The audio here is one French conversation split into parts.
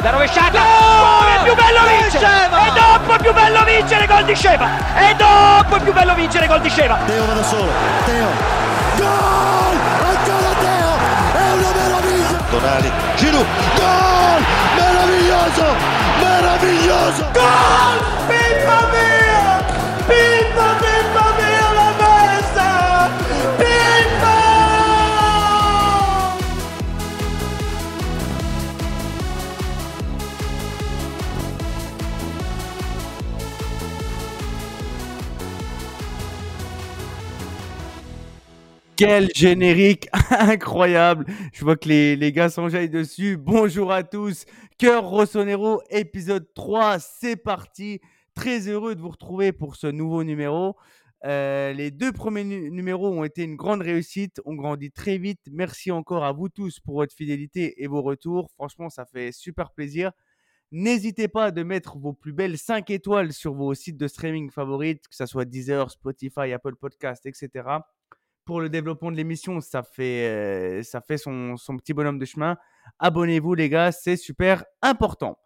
La rovesciata! Gol! È più bello vincere! E dopo è più bello vincere gol di Sceva! E dopo è più bello vincere gol di Sceva! Teo va da solo, Teo! Gol! Ancora Teo! È una meraviglia! Tonali, Giroud, gol! Meraviglioso! Meraviglioso! Gol! Pippa mia! Pippa, Pippa Quel générique incroyable Je vois que les, les gars s'enjaillent dessus. Bonjour à tous. Cœur Rossonero, épisode 3, c'est parti. Très heureux de vous retrouver pour ce nouveau numéro. Euh, les deux premiers nu- numéros ont été une grande réussite. On grandit très vite. Merci encore à vous tous pour votre fidélité et vos retours. Franchement, ça fait super plaisir. N'hésitez pas de mettre vos plus belles 5 étoiles sur vos sites de streaming favorites, que ce soit Deezer, Spotify, Apple Podcast, etc pour le développement de l'émission, ça fait, euh, ça fait son, son petit bonhomme de chemin. Abonnez-vous, les gars, c'est super important.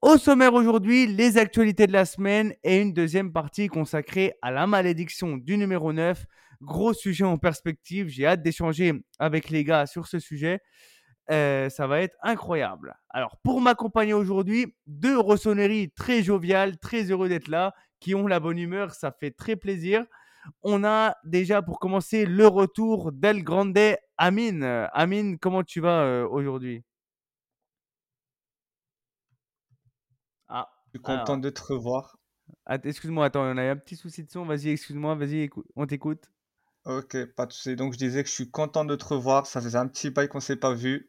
Au sommaire aujourd'hui, les actualités de la semaine et une deuxième partie consacrée à la malédiction du numéro 9. Gros sujet en perspective. J'ai hâte d'échanger avec les gars sur ce sujet. Euh, ça va être incroyable. Alors, pour m'accompagner aujourd'hui, deux rossonneries très joviales, très heureux d'être là, qui ont la bonne humeur. Ça fait très plaisir. On a déjà pour commencer le retour d'El Grande Amine. Amine, comment tu vas euh, aujourd'hui? Ah, Je suis content alors, de te revoir. excuse-moi, attends, on a un petit souci de son. Vas-y, excuse-moi, vas-y, on t'écoute. Ok, pas de souci. Donc je disais que je suis content de te revoir. Ça faisait un petit bail qu'on s'est pas vu.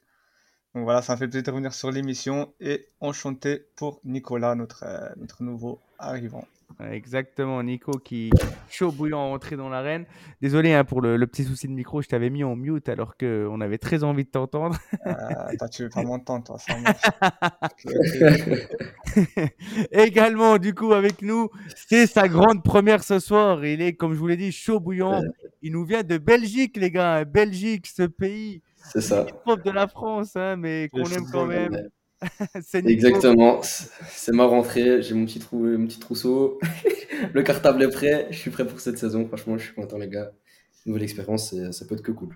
Donc voilà, ça me fait plaisir de revenir sur l'émission et enchanté pour Nicolas, notre, euh, notre nouveau arrivant. Exactement, Nico qui chaud bouillant à entrer dans l'arène. Désolé hein, pour le, le petit souci de micro, je t'avais mis en mute alors qu'on avait très envie de t'entendre. Euh, toi, tu veux pas m'entendre, toi, ça. Également, du coup, avec nous, c'est sa grande première ce soir. Il est, comme je vous l'ai dit, chaud bouillant. Il nous vient de Belgique, les gars. Belgique, ce pays C'est ça. prof de la France, hein, mais qu'on aime quand même. Exactement. C'est ma rentrée. J'ai mon petit, trou, mon petit trousseau. Le cartable est prêt. Je suis prêt pour cette saison. Franchement, je suis content, les gars. Nouvelle expérience, c'est- ça peut être que cool.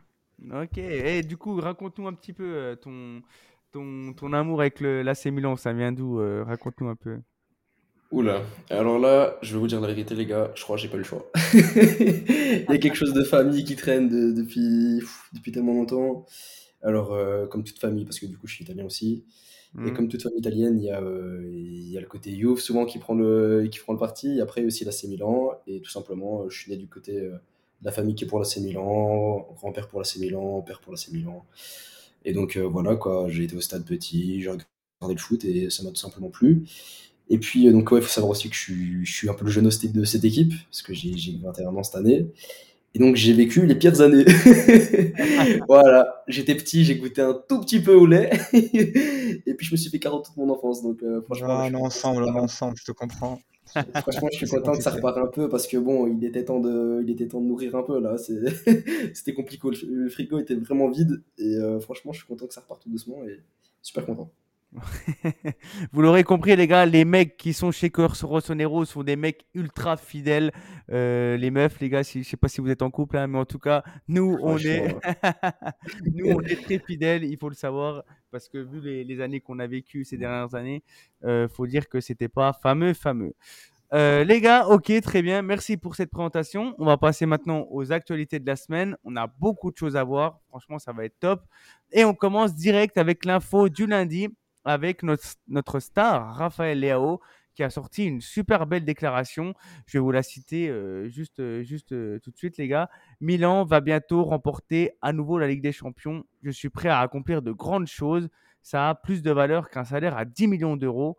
Ok. Et du coup, raconte-nous un petit peu euh, ton, ton, ton amour avec le l'AC Milan. Ça vient d'où euh, Raconte-nous un peu. Oula. Alors là, je vais vous dire la vérité, les gars. Je crois que j'ai pas le choix. Il y a quelque chose de famille qui traîne de- depuis, pff, depuis tellement longtemps. Alors, euh, comme toute famille, parce que du coup, je suis italien aussi. Et Hmm. comme toute famille italienne, il y a, euh, il y a le côté Juve souvent qui prend le, qui prend le parti. Et après aussi l'AC Milan. Et tout simplement, euh, je suis né du côté euh, de la famille qui est pour l'AC Milan, grand-père pour l'AC Milan, père pour l'AC Milan. Et donc voilà quoi, j'ai été au stade petit, j'ai regardé le foot et ça m'a tout simplement plu. Et puis donc ouais, il faut savoir aussi que je suis, je suis un peu le jeune hostile de cette équipe parce que j'ai j'ai 21 ans cette année. Et donc j'ai vécu les pires années. voilà, j'étais petit, j'ai goûté un tout petit peu au lait. et puis je me suis fait carotte toute mon enfance. Donc euh, franchement, Voilà, je on est suis ensemble, on est content. ensemble, je te comprends. Franchement, je suis content que ça reparte un peu parce que bon, il était temps de, il était temps de nourrir un peu là. C'était compliqué. Le le frigo était vraiment vide et euh, franchement, je suis content que ça reparte tout doucement et super content. Vous l'aurez compris, les gars, les mecs qui sont chez Rossonero sont des mecs ultra fidèles. Euh, les meufs, les gars, si, je sais pas si vous êtes en couple, hein, mais en tout cas, nous, on est, nous, on est très fidèles. Il faut le savoir parce que vu les, les années qu'on a vécues ces dernières années, euh, faut dire que c'était pas fameux, fameux. Euh, les gars, ok, très bien. Merci pour cette présentation. On va passer maintenant aux actualités de la semaine. On a beaucoup de choses à voir. Franchement, ça va être top. Et on commence direct avec l'info du lundi avec notre, star, Raphaël Leao, qui a sorti une super belle déclaration. Je vais vous la citer euh, juste, euh, juste euh, tout de suite, les gars. Milan va bientôt remporter à nouveau la Ligue des Champions. Je suis prêt à accomplir de grandes choses. Ça a plus de valeur qu'un salaire à 10 millions d'euros.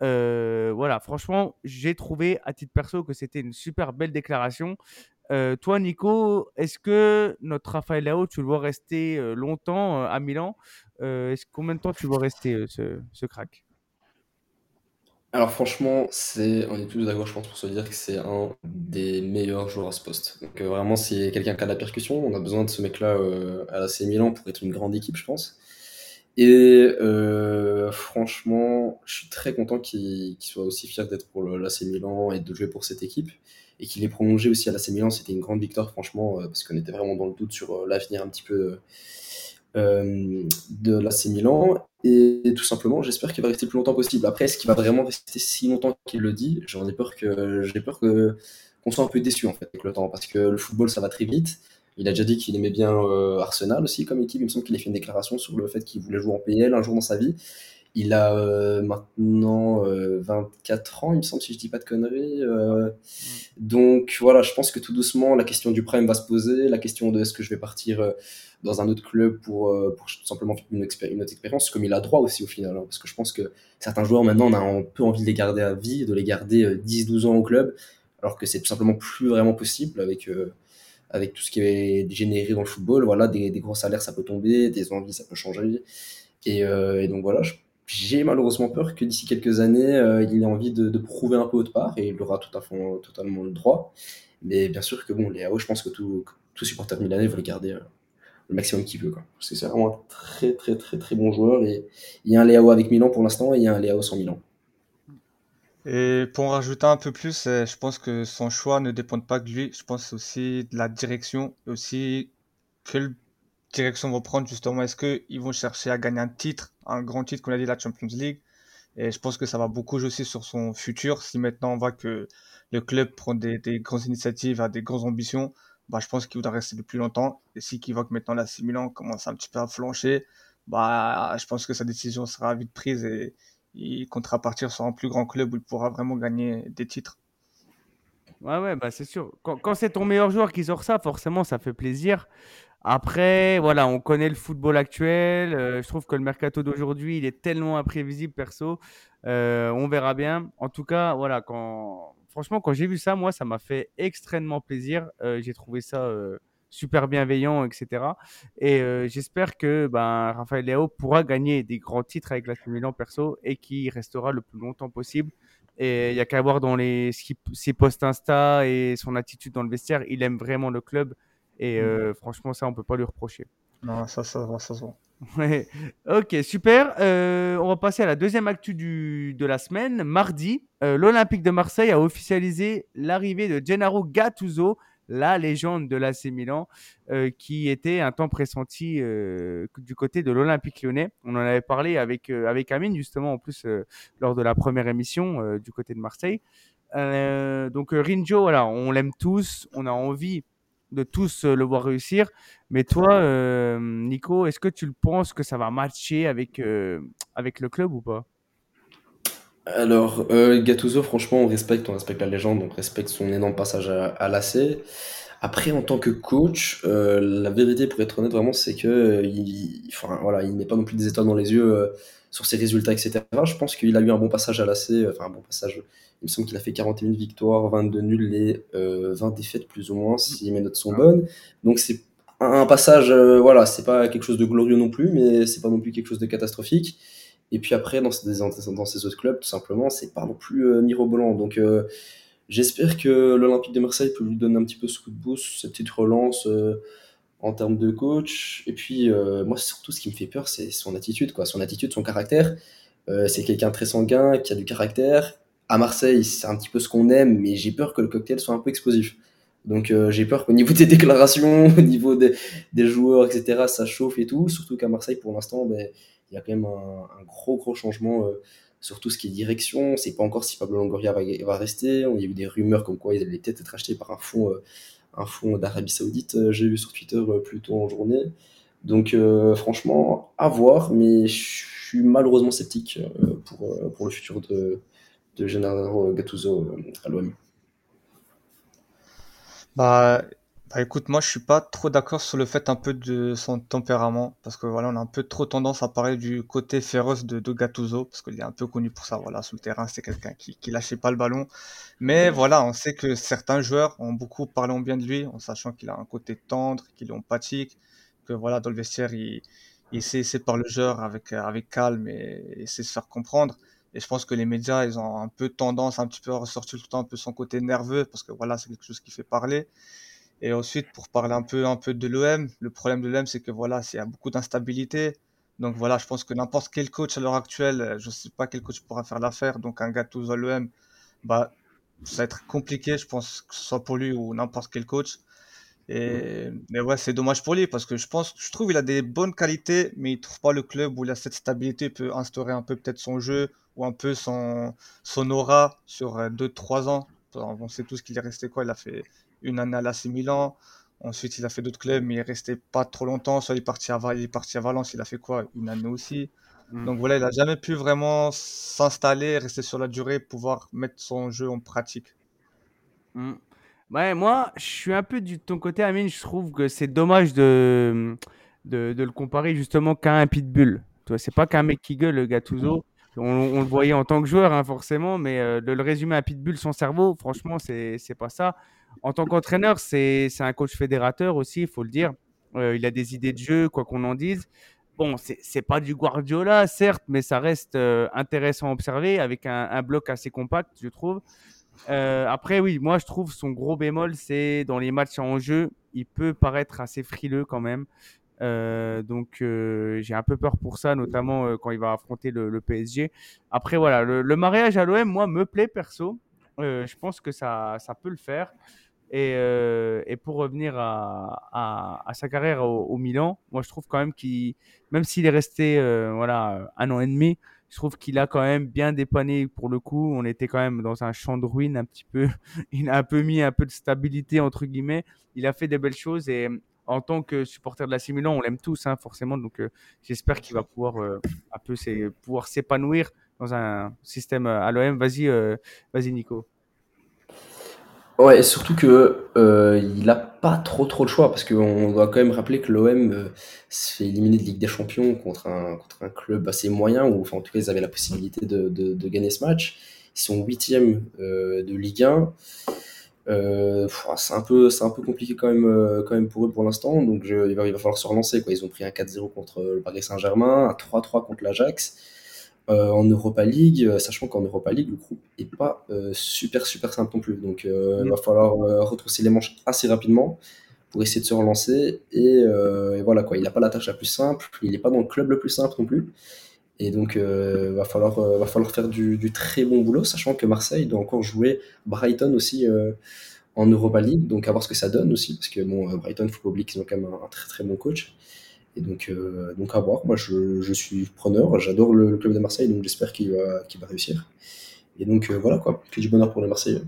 Voilà, franchement, j'ai trouvé à titre perso que c'était une super belle déclaration. Euh, toi, Nico, est-ce que notre Raphaël Leao, tu le vois rester euh, longtemps euh, à Milan est-ce, Combien de temps tu vois rester, ce, ce crack? Alors franchement, c'est, on est tous d'accord, je pense, pour se dire que c'est un des meilleurs joueurs à ce poste. Donc vraiment, c'est quelqu'un qui a de la percussion. On a besoin de ce mec-là à l'AC Milan pour être une grande équipe, je pense. Et franchement, je suis très content qu'il soit aussi fier d'être pour l'AC Milan et de jouer pour cette équipe. Et qu'il ait prolongé aussi à l'AC Milan, c'était une grande victoire, franchement, parce qu'on était vraiment dans le doute sur l'avenir un petit peu de l'AC Milan. Et tout simplement, j'espère qu'il va rester le plus longtemps possible. Après, est-ce qu'il va vraiment rester si longtemps qu'il le dit? J'en ai peur j'ai peur qu'on soit un peu déçu en fait avec le temps, parce que le football ça va très vite. Il a déjà dit qu'il aimait bien euh, Arsenal aussi comme équipe. Il me semble qu'il a fait une déclaration sur le fait qu'il voulait jouer en PL un jour dans sa vie. Il a euh, maintenant 24 euh, ans, il me semble, si je dis pas de conneries. donc voilà, je pense que tout doucement, la question du prime va se poser, la question de est-ce que je vais partir dans un autre club pour, pour tout simplement une, une, autre expérience, comme il a droit aussi au final. Hein, parce que je pense que certains joueurs maintenant, on a un peu envie de les garder à vie, de les garder 10-12 ans au club, alors que c'est tout simplement plus vraiment possible avec avec tout ce qui est généré dans le football. Voilà, des, des gros salaires, ça peut tomber, des envies, ça peut changer. Et, euh, et donc voilà, j'ai malheureusement peur que d'ici quelques années, euh, il ait envie de, prouver un peu autre part, et il aura tout à fait, totalement le droit. Mais bien sûr que bon, les je pense que tout, tout supporter milanais veut le garder euh, le maximum qu'il veut. C'est vraiment un très très très très bon joueur. Et il y a un Léao avec Milan pour l'instant, et il y a un Léao sans Milan. Et pour en rajouter un peu plus, euh, je pense que son choix ne dépend pas de lui. Je pense aussi de la direction aussi quelle direction vont prendre justement. Est-ce qu'ils vont chercher à gagner un titre, un grand titre, qu'on a dit la Champions League Et je pense que ça va beaucoup jouer aussi sur son futur. Si maintenant on voit que le club prend des, des grandes initiatives, a des grandes ambitions, bah, je pense qu'il voudra rester le plus longtemps. Et si qu'il voit que maintenant la Milan commence un petit peu à flancher, bah, je pense que sa décision sera vite prise et il comptera partir sur un plus grand club où il pourra vraiment gagner des titres. Ouais, ouais, bah c'est sûr. Quand, c'est ton meilleur joueur qui sort ça, forcément, ça fait plaisir. Après, voilà, on connaît le football actuel. Euh, je trouve que le mercato d'aujourd'hui, il est tellement imprévisible, perso. Euh, on verra bien. En tout cas, voilà, quand... franchement, quand j'ai vu ça, moi, ça m'a fait extrêmement plaisir. Euh, j'ai trouvé ça super bienveillant, etc. Et j'espère que ben, Raphaël Léo pourra gagner des grands titres avec la Milan perso et qui restera le plus longtemps possible. Et il n'y a qu'à voir dans les, ses posts Insta et son attitude dans le vestiaire. Il aime vraiment le club. Et euh, franchement, ça, on peut pas lui reprocher. Non, ça, ça, ça, ça. Ouais. Ok, super. Euh, on va passer à la deuxième actu du, de la semaine. Mardi, l'Olympique de Marseille a officialisé l'arrivée de Gennaro Gattuso la légende de l'AC Milan, euh, qui était un temps pressenti euh, du côté de l'Olympique lyonnais. On en avait parlé avec, euh, avec Amine, justement, en plus, lors de la première émission du côté de Marseille. donc, Rinjo, voilà, on l'aime tous, on a envie de tous le voir réussir. Mais toi, Nico, est-ce que tu penses que ça va matcher avec, avec le club ou pas? Alors, euh, Gattuso, franchement, on respecte, on respecte la légende, on respecte son énorme passage à, l'AC. Après, en tant que coach, euh, la vérité, pour être honnête, vraiment, c'est que euh, il, enfin, voilà, il pas non plus des étoiles dans les yeux euh, sur ses résultats, etc. Je pense qu'il a eu un bon passage à l'AC, enfin un bon passage. Il me semble qu'il a fait 41 victoires, 22 nuls et 20 défaites plus ou moins, si mes notes sont bonnes. Donc c'est un passage, voilà, c'est pas quelque chose de glorieux non plus, mais c'est pas non plus quelque chose de catastrophique. Et puis après, dans ces, dans ces autres clubs, tout simplement, c'est pas non plus euh, mirobolant. Donc euh, j'espère que l'Olympique de Marseille peut lui donner un petit peu ce coup de boost, cette petite relance euh, en termes de coach. Et puis moi, surtout, ce qui me fait peur, c'est son attitude, quoi. Son attitude, son caractère. c'est quelqu'un très sanguin, qui a du caractère. À Marseille, c'est un petit peu ce qu'on aime, mais j'ai peur que le cocktail soit un peu explosif. Donc j'ai peur qu'au niveau des déclarations, au niveau des, joueurs, etc., ça chauffe et tout. Surtout qu'à Marseille, pour l'instant, ben, il y a quand même un, gros gros changement euh, sur tout ce qui est direction. C'est pas encore si Pablo Longoria va, va, rester. Il y a eu des rumeurs comme quoi il allait peut-être être acheté par un fonds, euh, fonds d'Arabie Saoudite. Euh, j'ai vu sur Twitter plus tôt en journée. Donc franchement, à voir, mais je suis malheureusement sceptique pour, pour le futur de, de Gennaro Gattuso à l'OM. Bah, bah écoute, moi je suis pas trop d'accord sur le fait un peu de son tempérament, parce que voilà, on a un peu trop tendance à parler du côté féroce de, de Gattuso, parce qu'il est un peu connu pour ça, voilà, sur le terrain, c'est quelqu'un qui, qui lâchait pas le ballon. Mais voilà, on sait que certains joueurs ont beaucoup parlé en bien de lui, en sachant qu'il a un côté tendre, qu'il est empathique, que voilà, dans le vestiaire, il, il sait par le joueur avec, avec calme et, et sait se faire comprendre. Et je pense que les médias, ils ont un peu tendance un petit peu à ressortir tout le temps un peu son côté nerveux, parce que voilà, c'est quelque chose qui fait parler. Et ensuite, pour parler un peu, un peu de l'OM, le problème de l'OM, c'est que voilà, il y a beaucoup d'instabilité. Donc voilà, je pense que n'importe quel coach à l'heure actuelle, euh, je ne sais pas quel coach pourra faire l'affaire. Donc un Gattuso à l'OM, bah, ça va être compliqué, je pense, que ce soit pour lui ou n'importe quel coach. Et mais ouais, c'est dommage pour lui parce que je pense, je trouve qu'il a des bonnes qualités, mais il trouve pas le club où il a cette stabilité, il peut instaurer un peu peut-être son jeu ou un peu son, son aura sur 2-3 ans. On sait tous qu'il est resté quoi Il a fait une année à l'AC Milan, ensuite il a fait d'autres clubs, mais il est resté pas trop longtemps. Soit il est parti à, il est parti à Valence, il a fait quoi? Une année aussi. Mm. Donc voilà, il a jamais pu vraiment s'installer, rester sur la durée, pouvoir mettre son jeu en pratique. Mm. Ouais, moi, je suis un peu du, de ton côté, Amine. Je trouve que c'est dommage de, de, de, le comparer justement qu'à un pitbull. C'est pas qu'un mec qui gueule, le Gattuso. On, on, le voyait en tant que joueur, hein, forcément, mais euh, de le résumer à pitbull, son cerveau, franchement, c'est pas ça. En tant qu'entraîneur, c'est un coach fédérateur aussi, il faut le dire. Euh, il a des idées de jeu, quoi qu'on en dise. Bon, c'est pas du Guardiola, certes, mais ça reste euh, intéressant à observer avec un, bloc assez compact, je trouve. Euh, après, oui, moi je trouve son gros bémol, c'est dans les matchs en jeu, il peut paraître assez frileux quand même. Donc j'ai un peu peur pour ça, notamment quand il va affronter le, PSG. Après, voilà, le, le mariage à l'OM, moi, me plaît perso. Je pense que ça, ça peut le faire. Et, euh, et pour revenir à, sa carrière au, Milan, moi je trouve quand même qu'il, même s'il est resté voilà, un an et demi, je trouve qu'il a quand même bien dépanné pour le coup. On était quand même dans un champ de ruines un petit peu. Il a un peu mis un peu de stabilité entre guillemets. Il a fait des belles choses et en tant que supporter de la Milan, on l'aime tous hein, forcément. Donc euh, j'espère qu'il va pouvoir euh, un peu pouvoir s'épanouir dans un système euh, à l'OM. Vas-y, euh, vas-y Nico. Ouais, surtout que euh, il n'a pas trop trop le choix parce qu'on doit quand même rappeler que l'OM euh, se fait éliminer de Ligue des Champions contre un contre un club assez moyen ou enfin en tout cas ils avaient la possibilité de, de, de gagner ce match. Ils sont huitième euh, de Ligue 1. Euh, c'est un peu c'est un peu compliqué quand même euh, quand même pour eux pour l'instant donc je, il, va, il va falloir se relancer quoi. Ils ont pris un 4-0 contre le Paris Saint-Germain, un 3-3 contre l'Ajax. Euh, en Europa League, euh, sachant qu'en Europa League, le groupe est pas euh, super super simple non plus. Donc il mm. va falloir retrousser les manches assez rapidement pour essayer de se relancer. Et, et voilà quoi, il n'a pas la tâche la plus simple, il n'est pas dans le club le plus simple non plus. Et donc euh, va falloir va falloir faire du, du, très bon boulot, sachant que Marseille doit encore jouer Brighton aussi en Europa League, donc à voir ce que ça donne aussi, parce que bon Brighton, faut pas oublier qu'ils ont quand même un, un très très bon coach. Et donc, euh, donc à voir. Moi, je, suis preneur. J'adore le, club de Marseille, donc j'espère qu'il va, va réussir. Et donc, euh, voilà quoi. Que du bonheur pour les Marseillais.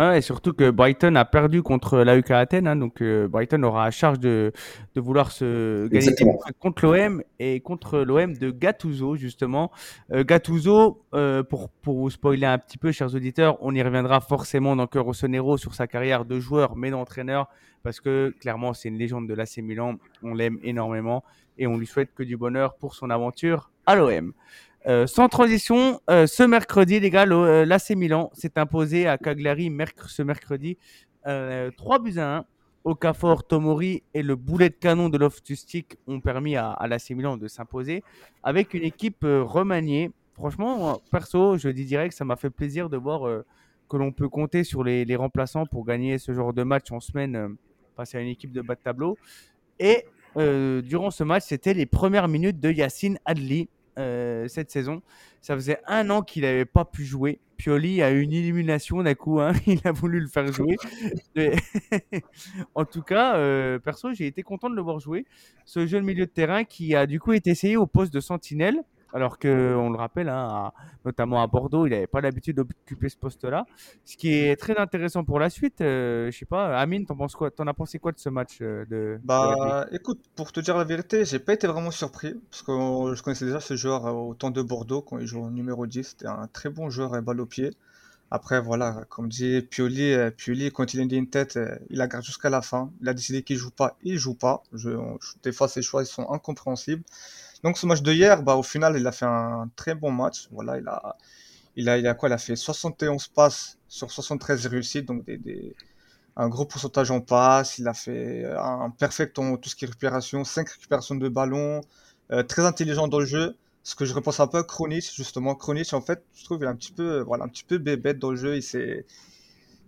Ouais, et surtout que Brighton a perdu contre l'AUK Athènes, hein, donc euh, Brighton aura à charge de, de vouloir se gagner contre l'OM et contre l'OM de Gattuso justement. Euh, Gattuso, euh, pour, pour vous spoiler un petit peu, chers auditeurs, on y reviendra forcément dans Cœur Rossonero sur sa carrière de joueur mais d'entraîneur, parce que clairement c'est une légende de l'AC Milan, on l'aime énormément et on lui souhaite que du bonheur pour son aventure à l'OM. Euh, sans transition, euh, ce mercredi, les gars, euh, l'AC Milan s'est imposé à Cagliari ce mercredi 3 buts à 1. Okafor, Tomori et le boulet de canon de Loftus-Cheek ont permis à, à l'AC Milan de s'imposer avec une équipe remaniée. Franchement, perso, je dis direct, ça m'a fait plaisir de voir que l'on peut compter sur les, les, remplaçants pour gagner ce genre de match en semaine face à une équipe de bas de tableau. Et durant ce match, c'était les premières minutes de Yacine Adli, euh, cette saison. Ça faisait un an qu'il n'avait pas pu jouer. Pioli a eu une illumination d'un coup, hein. il a voulu le faire jouer. en tout cas, euh, perso, j'ai été content de le voir jouer. Ce jeune milieu de terrain qui a du coup été essayé au poste de sentinelle alors que on le rappelle, hein, à, notamment à Bordeaux, il n'avait pas l'habitude d'occuper ce poste-là. Ce qui est très intéressant pour la suite. Euh, je sais pas, Amine, t'en penses quoi? T'en as pensé quoi de ce match euh, de Bah, de écoute, pour te dire la vérité, j'ai pas été vraiment surpris parce que je connaissais déjà ce joueur au temps de Bordeaux quand il jouait au numéro 10. C'était un très bon joueur et balle au pied. Après, voilà, comme dit Pioli, euh, Pioli, quand il a une tête, euh, il la garde jusqu'à la fin. Il a décidé qu'il joue pas, il joue pas. Je, des fois, ses choix ils sont incompréhensibles. Donc ce match de hier, bah, au final, il a fait un très bon match. Voilà, il a, il a, il a quoi? Il a fait 71 passes sur 73 réussites, donc des, des, un gros pourcentage en passes. Il a fait un perfect en tout ce qui est récupération, 5 récupérations de ballon, euh, très intelligent dans le jeu. Ce que je repense un peu à Kronich, justement. Kronich, en fait, je trouve il est un petit peu, voilà, un petit peu bébête dans le jeu. Il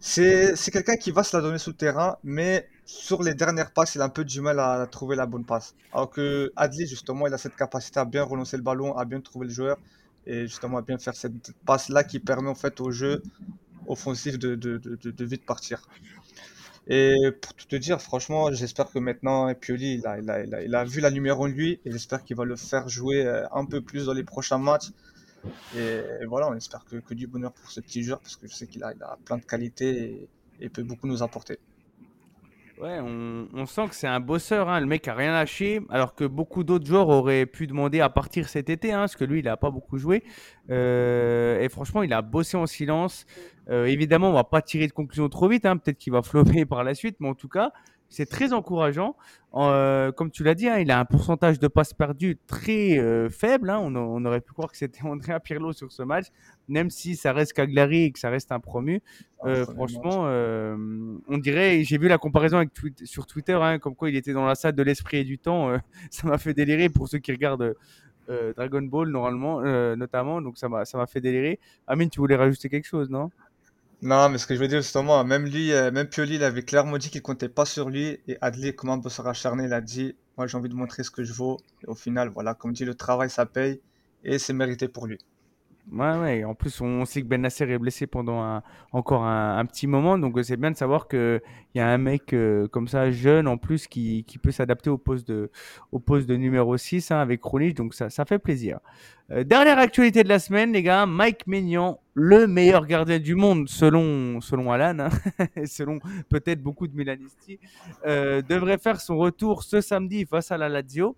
c'est, c'est quelqu'un qui va se la donner sous le terrain, mais sur les dernières passes, il a un peu du mal à trouver la bonne passe. Alors que Adli, justement, il a cette capacité à bien relancer le ballon, à bien trouver le joueur et justement à bien faire cette passe-là qui permet en fait au jeu offensif de, vite partir. Et pour te dire, franchement, j'espère que maintenant Pioli, il a, il, a, il, a, vu la lumière en lui et j'espère qu'il va le faire jouer euh, un peu plus dans les prochains matchs. Et, voilà, on espère que, du bonheur pour ce petit joueur parce que je sais qu'il a, plein de qualités et peut beaucoup nous apporter. Ouais, on, sent que c'est un bosseur. Hein. Le mec a rien lâché, alors que beaucoup d'autres joueurs auraient pu demander à partir cet été, hein, parce que lui, il n'a pas beaucoup joué. Euh, et franchement, il a bossé en silence. Euh, évidemment, on va pas tirer de conclusion trop vite. Hein. Peut-être qu'il va flopper par la suite, mais en tout cas, c'est très encourageant. Euh, comme tu l'as dit, hein, il a un pourcentage de passes perdues très euh, faible. Hein. On, aurait pu croire que c'était Andrea Pirlo sur ce match, même si ça reste Cagliari et que ça reste un promu. Euh, franchement, on dirait, j'ai vu la comparaison avec sur Twitter, hein, comme quoi il était dans la salle de l'esprit et du temps. ça m'a fait délirer pour ceux qui regardent Dragon Ball normalement, notamment. Donc ça m'a ça m'a fait délirer. Amine, tu voulais rajouter quelque chose, non? Non, mais ce que je veux dire justement, même lui, euh, même Pioli, il avait clairement dit qu'il comptait pas sur lui. Et Adli, comme un bosseur acharné, il a dit Moi, j'ai envie de montrer ce que je vaux. Et au final, voilà, comme dit, le travail, ça paye. Et c'est mérité pour lui. Ouais, ouais. En plus, on sait que Ben Nasser est blessé pendant encore un, petit moment. Donc, c'est bien de savoir qu'il y a un mec euh, comme ça, jeune en plus, qui, peut s'adapter au poste de, numéro 6 hein, avec Kronich. Donc, ça, fait plaisir. Euh, dernière actualité de la semaine, les gars. Mike Maignan, le meilleur gardien du monde, selon, selon Alan, hein, selon peut-être beaucoup de Milanisti, euh, devrait faire son retour ce samedi face à la Lazio.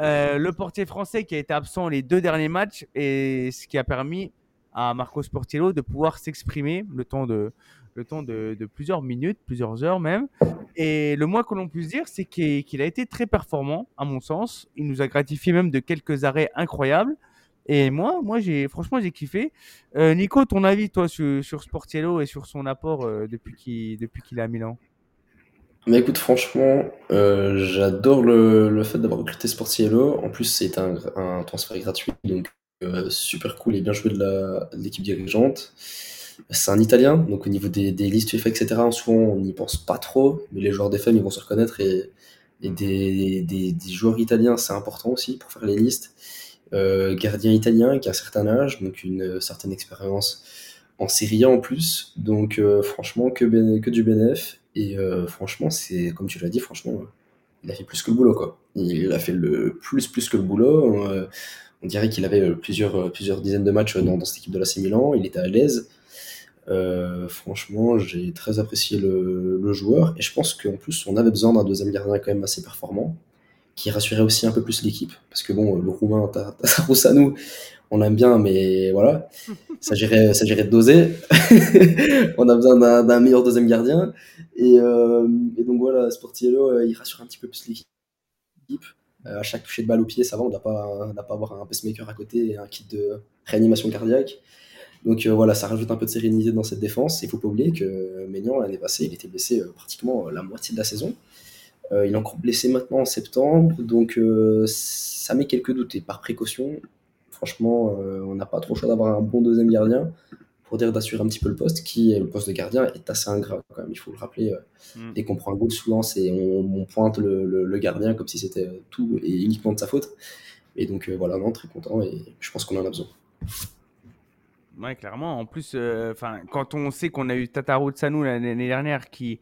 Euh, le portier français qui a été absent les deux derniers matchs et ce qui a permis à Marco Sportiello de pouvoir s'exprimer le temps de le temps de, plusieurs minutes, plusieurs heures même. Et le moins que l'on puisse dire, c'est qu'il a été très performant, à mon sens. Il nous a gratifié même de quelques arrêts incroyables. Et moi, moi j'ai franchement j'ai kiffé. Euh, Nico, ton avis toi sur, sur Sportiello et sur son apport euh, depuis qu'il depuis qu'il est à Milan? Mais écoute, franchement, euh, j'adore le, le fait d'avoir recruté Sportiello. En plus, c'est un, un transfert gratuit, donc euh, super cool et bien joué de l'équipe dirigeante. C'est un Italien, donc au niveau des, des listes UEFA, etc., souvent on n'y pense pas trop, mais les joueurs des femmes, ils vont se reconnaître et, et des, des, des, joueurs italiens, c'est important aussi pour faire les listes. Euh, gardien italien qui a un certain âge, donc une certaine expérience en Serie A en plus, donc euh, franchement que, que du bénéf et euh, franchement, c'est comme tu l'as dit, franchement, il a fait plus que le boulot. Il a fait le plus, que le boulot. Euh, on dirait qu'il avait euh, plusieurs, dizaines de matchs dans, cette équipe de l'AC Milan. Il était à l'aise. franchement, j'ai très apprécié le, joueur. Et je pense qu'en plus, on avait besoin d'un deuxième gardien quand même assez performant, qui rassurait aussi un peu plus l'équipe. Parce que bon, le Roumain, t'as nous on aime bien, mais voilà, ça gérait, ça gérait de doser. on a besoin d'un meilleur deuxième gardien. Et, euh, donc voilà, Sportiello, euh, il rassure un petit peu plus l'équipe. Euh, à chaque toucher de balle au pied, ça va, on n'a pas, pas avoir un pacemaker à côté et un kit de réanimation cardiaque. Donc voilà, ça rajoute un peu de sérénité dans cette défense. Il faut pas oublier que Maignan, l'année passée, il était blessé pratiquement la moitié de la saison. Il est encore blessé maintenant en septembre, donc ça met quelques doutes. Et par précaution, franchement, euh, on n'a pas trop le choix d'avoir un bon deuxième gardien pour dire d'assurer un petit peu le poste, qui est le poste de gardien est assez ingrat quand même, il faut le rappeler. Euh, mm. Dès qu'on prend un goal, souvent et on, pointe le, gardien comme si c'était tout et uniquement de sa faute. Et donc euh, voilà, non, très content et je pense qu'on en a besoin. Ouais, clairement. En plus, enfin, quand on sait qu'on a eu Tataru Tsanu l'année dernière qui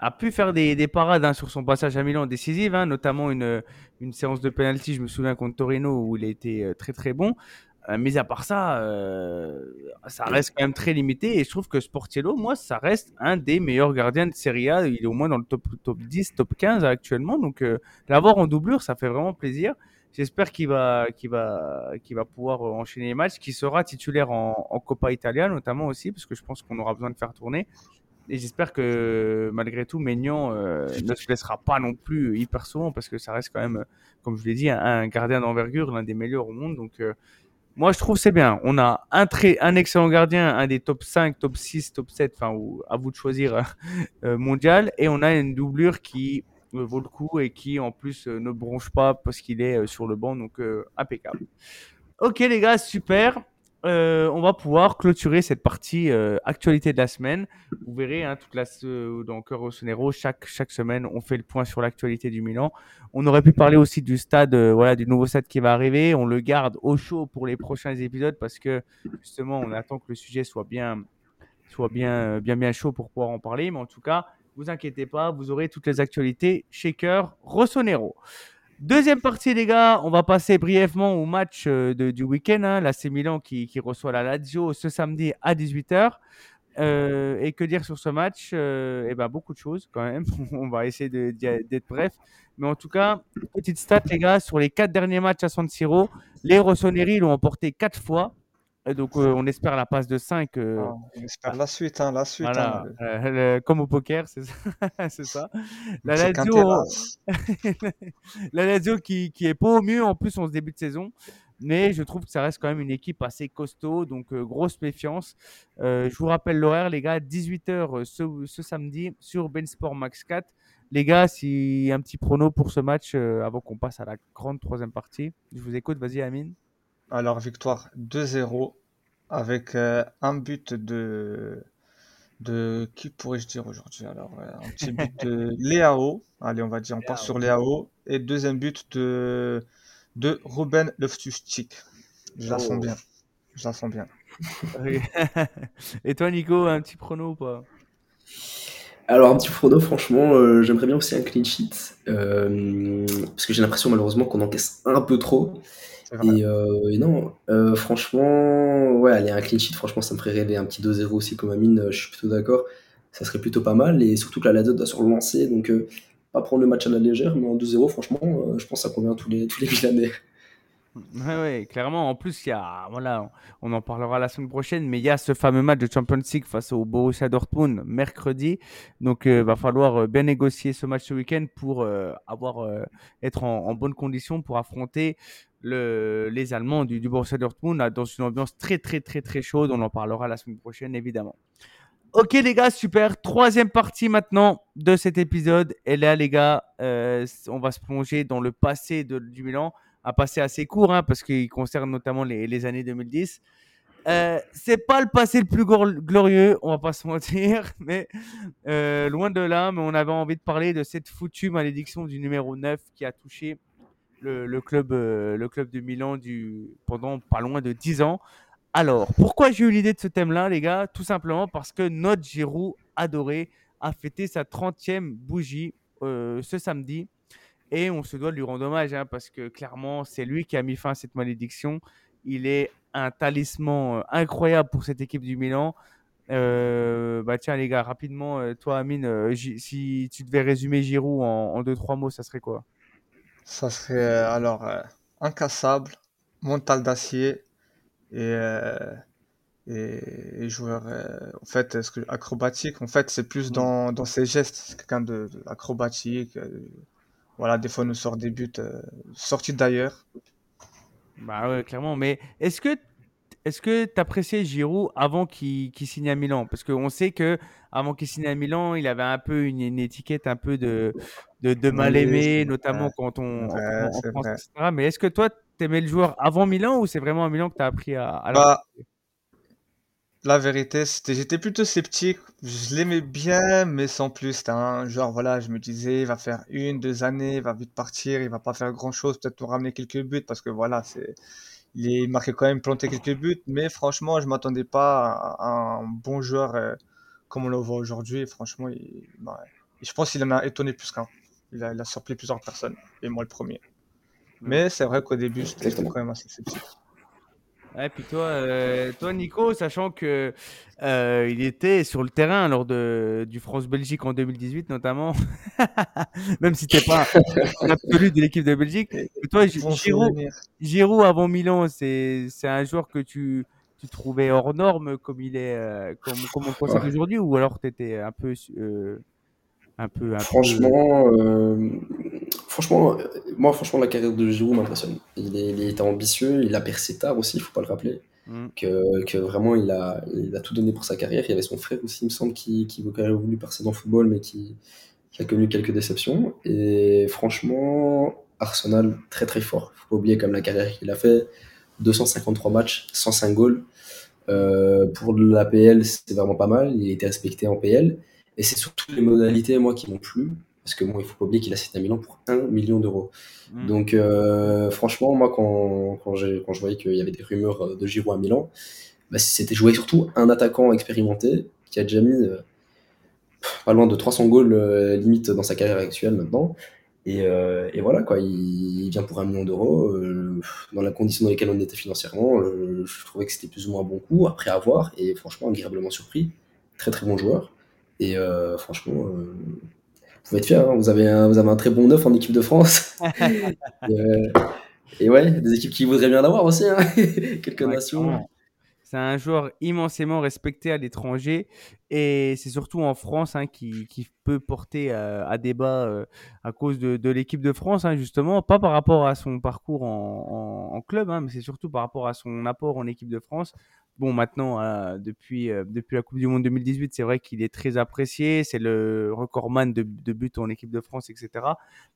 a pu faire des, des parades hein, sur son passage à Milan décisive, hein, notamment une, une séance de penalty, je me souviens contre Torino où il a été euh, très très bon. Euh, mais à part ça, euh, ça reste quand même très limité et je trouve que Sportiello, moi, ça reste un des meilleurs gardiens de Serie A. Il est au moins dans le top, top 10, top 15 actuellement. Donc l'avoir en doublure, ça fait vraiment plaisir. J'espère qu'il va, qu'il va, qu'il va pouvoir enchaîner les matchs, qu'il sera titulaire en, en Coppa Italia notamment aussi, parce que je pense qu'on aura besoin de faire tourner. Et j'espère que malgré tout, Maignan euh, ne se laissera pas non plus hyper souvent parce que ça reste quand même, comme je l'ai dit, un, gardien d'envergure, l'un des meilleurs au monde. Donc, euh, moi, je trouve c'est bien. On a un, très, un excellent gardien, un des top 5, top 6, top 7, enfin, à vous de choisir, euh, mondial. Et on a une doublure qui vaut le coup et qui, en plus, ne bronche pas parce qu'il est sur le banc. Donc, impeccable. Ok, les gars, super. Euh, on va pouvoir clôturer cette partie euh, actualité de la semaine. Vous verrez, hein, toute la, se- dans Cœur Rossonero, chaque, chaque semaine, on fait le point sur l'actualité du Milan. On aurait pu parler aussi du stade, euh, voilà, du nouveau stade qui va arriver. On le garde au chaud pour les prochains épisodes parce que justement, on attend que le sujet soit bien, soit bien, euh, bien, bien chaud pour pouvoir en parler. Mais en tout cas, vous inquiétez pas, vous aurez toutes les actualités chez Cœur Rossonero. Deuxième partie, les gars, on va passer brièvement au match euh, du week-end. Hein, Milan qui, reçoit la Lazio ce samedi à 18h. et que dire sur ce match? Euh, Eh ben, beaucoup de choses quand même. on va essayer d'être bref. Mais en tout cas, petite stat, les gars, sur les quatre derniers matchs à San Siro, les Rossoneri l'ont emporté quatre fois. Et donc, euh, on espère la passe de 5 Ah, on espère la suite, hein, la suite. voilà, hein. euh, le- comme au poker, c'est ça. La Lazio, la Lazio qui, qui est pas au mieux en plus en ce début de saison. Mais je trouve que ça reste quand même une équipe assez costaud, donc euh, grosse méfiance. Euh, je vous rappelle l'horaire, les gars, 18h ce, ce samedi sur Ben Sport Max 4. Les gars, si un petit prono pour ce match euh, avant qu'on passe à la grande troisième partie. Je vous écoute, vas-y Amine. Alors, victoire 2-0 avec euh, un but de. De qui pourrais-je dire aujourd'hui? Alors, euh, un petit but de Léao. Allez, on va dire, on part sur Léao. Et deuxième but de, de Ruben Loftus-Cheek. Je la sens Oh. bien. Je la sens bien. Et toi, Nico, un petit prono ou pas? Alors, un petit prono, franchement, euh, j'aimerais bien aussi un clean sheet. euh, parce que j'ai l'impression, malheureusement, qu'on encaisse un peu trop. Et, euh, et non, euh, franchement, ouais, aller un clean sheet, franchement, ça me ferait rêver. Un petit 2-0 aussi, comme Amine, euh, je suis plutôt d'accord. Ça serait plutôt pas mal. Et surtout que la Lazio doit se relancer. Donc, euh, pas prendre le match à la légère, mais en 2-0, franchement, je pense que ça convient à tous les, tous les Milanais. Ouais, ouais, clairement. En plus, il y a, voilà, on en parlera la semaine prochaine, mais il y a ce fameux match de Champions League face au Borussia Dortmund mercredi. Donc, il va falloir euh, bien négocier ce match ce week-end pour euh, avoir, être en, en bonne condition pour affronter le, les Allemands du, du Borussia Dortmund dans une ambiance très, très, très, très chaude. On en parlera la semaine prochaine, évidemment. Ok les gars, super. Troisième partie maintenant de cet épisode. Et là les gars, euh, on va se plonger dans le passé de- du Milan. Un passé assez court hein, parce qu'il concerne notamment les, années 2010. Euh, c'est pas le passé le plus glorieux, on va pas se mentir, mais euh, loin de là. Mais on avait envie de parler de cette foutue malédiction du numéro 9 qui a touché le, club, euh, le club de Milan du, pendant pas loin de 10 ans. Alors, pourquoi j'ai eu l'idée de ce thème-là, les gars? Tout simplement parce que notre Giroud adoré a fêté sa 30e bougie euh, ce samedi. Et on se doit de lui rendre hommage, hein, parce que clairement, c'est lui qui a mis fin à cette malédiction. Il est un talisman euh, incroyable pour cette équipe du Milan. Bah tiens les gars, rapidement, toi Amine, si tu devais résumer Giroud en, en deux trois mots, ça serait quoi? Ça serait euh, alors euh, incassable, mental d'acier et, euh, et, et joueur en fait est-ce que acrobatique. En fait c'est plus dans, dans ses gestes. C'est quelqu'un de, de acrobatique voilà des fois il nous sort des buts sortis d'ailleurs. Bah ouais, clairement. Mais est-ce que est-ce que tu appréciais Giroud avant qu'il qu'il signe à Milan? Parce qu'on sait que avant qu'il signe à Milan, il avait un peu une, une étiquette un peu de, de, de mal Oui, c'est notamment vrai, quand on c'est en, vrai, en- en c'est France, vrai. etc. Mais est-ce que toi, t'aimais le joueur avant Milan ou c'est vraiment à Milan que tu as appris à, à bah la vérité c'était j'étais plutôt sceptique. Je l'aimais bien mais sans plus. C'était un genre voilà je me disais il va faire une deux années il va vite partir il va pas faire grand chose peut-être nous ramener quelques buts parce que voilà c'est il marquait quand même planté quelques buts. Mais franchement je m'attendais pas à, à un bon joueur euh, comme on le voit aujourd'hui. Franchement il, bah, je pense qu'il en a étonné plus qu'un il a, il a surpris plusieurs personnes et moi le premier mais c'est vrai qu'au début j'étais quand même assez sceptique Ouais, puis toi, euh, toi, Nico, sachant que euh, il était sur le terrain lors de, du France-Belgique en 2018 notamment, même si t'es pas un absolu de l'équipe de Belgique. Mais toi, Giroud. Giroud avant Milan, c'est c'est un joueur que tu tu trouvais hors norme comme il est, euh, comme comme on Ouais. aujourd'hui, ou alors t'étais un peu euh, un peu un peu. Franchement, euh, franchement, moi, franchement, la carrière de Giroud m'impressionne. Il, est, il était ambitieux, il a percé tard aussi, il faut pas le rappeler. Mm. Que, que vraiment, il a, il a tout donné pour sa carrière. Il y avait son frère aussi, il me semble, qui, qui aurait voulu percer dans le football, mais qui, qui a connu quelques déceptions. Et franchement, Arsenal, très très fort. Faut pas oublier comme la carrière qu'il a fait. 253 matchs, 105 goals. Euh, pour l'APL, c'est vraiment pas mal. Il été respecté en PL. Et c'est surtout les modalités, moi, qui m'ont plu. Parce que bon, il faut pas oublier qu'il a signé à Milan pour 1 million d'euros. Mm. Donc, euh, franchement, moi, quand, quand, je voyais qu'il y avait des rumeurs de Giroud à Milan, bah, c'était jouer surtout un attaquant expérimenté qui a déjà mis euh, pas loin de 300 goals euh, limite dans sa carrière actuelle maintenant. Et, euh, et voilà, quoi, il, il vient pour un million d'euros. euh, dans la condition dans lesquelles on était financièrement, euh, je trouvais que c'était plus ou moins un bon coup, après avoir, et franchement, agréablement surpris. Très très bon joueur. Et euh, franchement, euh, vous pouvez être fiers, hein, vous, avez un, vous avez un très bon neuf en équipe de France. et, euh, et ouais, des équipes qui voudraient bien l'avoir aussi, hein. quelques Ouais, nations. C'est un joueur immensément respecté à l'étranger et c'est surtout en France hein, qui, qui peut porter euh, à débat euh, à cause de, de l'équipe de France, hein, justement, pas par rapport à son parcours en, en- en club, hein, mais c'est surtout par rapport à son apport en équipe de France. Bon, maintenant, depuis, euh, depuis la Coupe du Monde 2018, c'est vrai qu'il est très apprécié, c'est le recordman de, de buts en équipe de France, etc.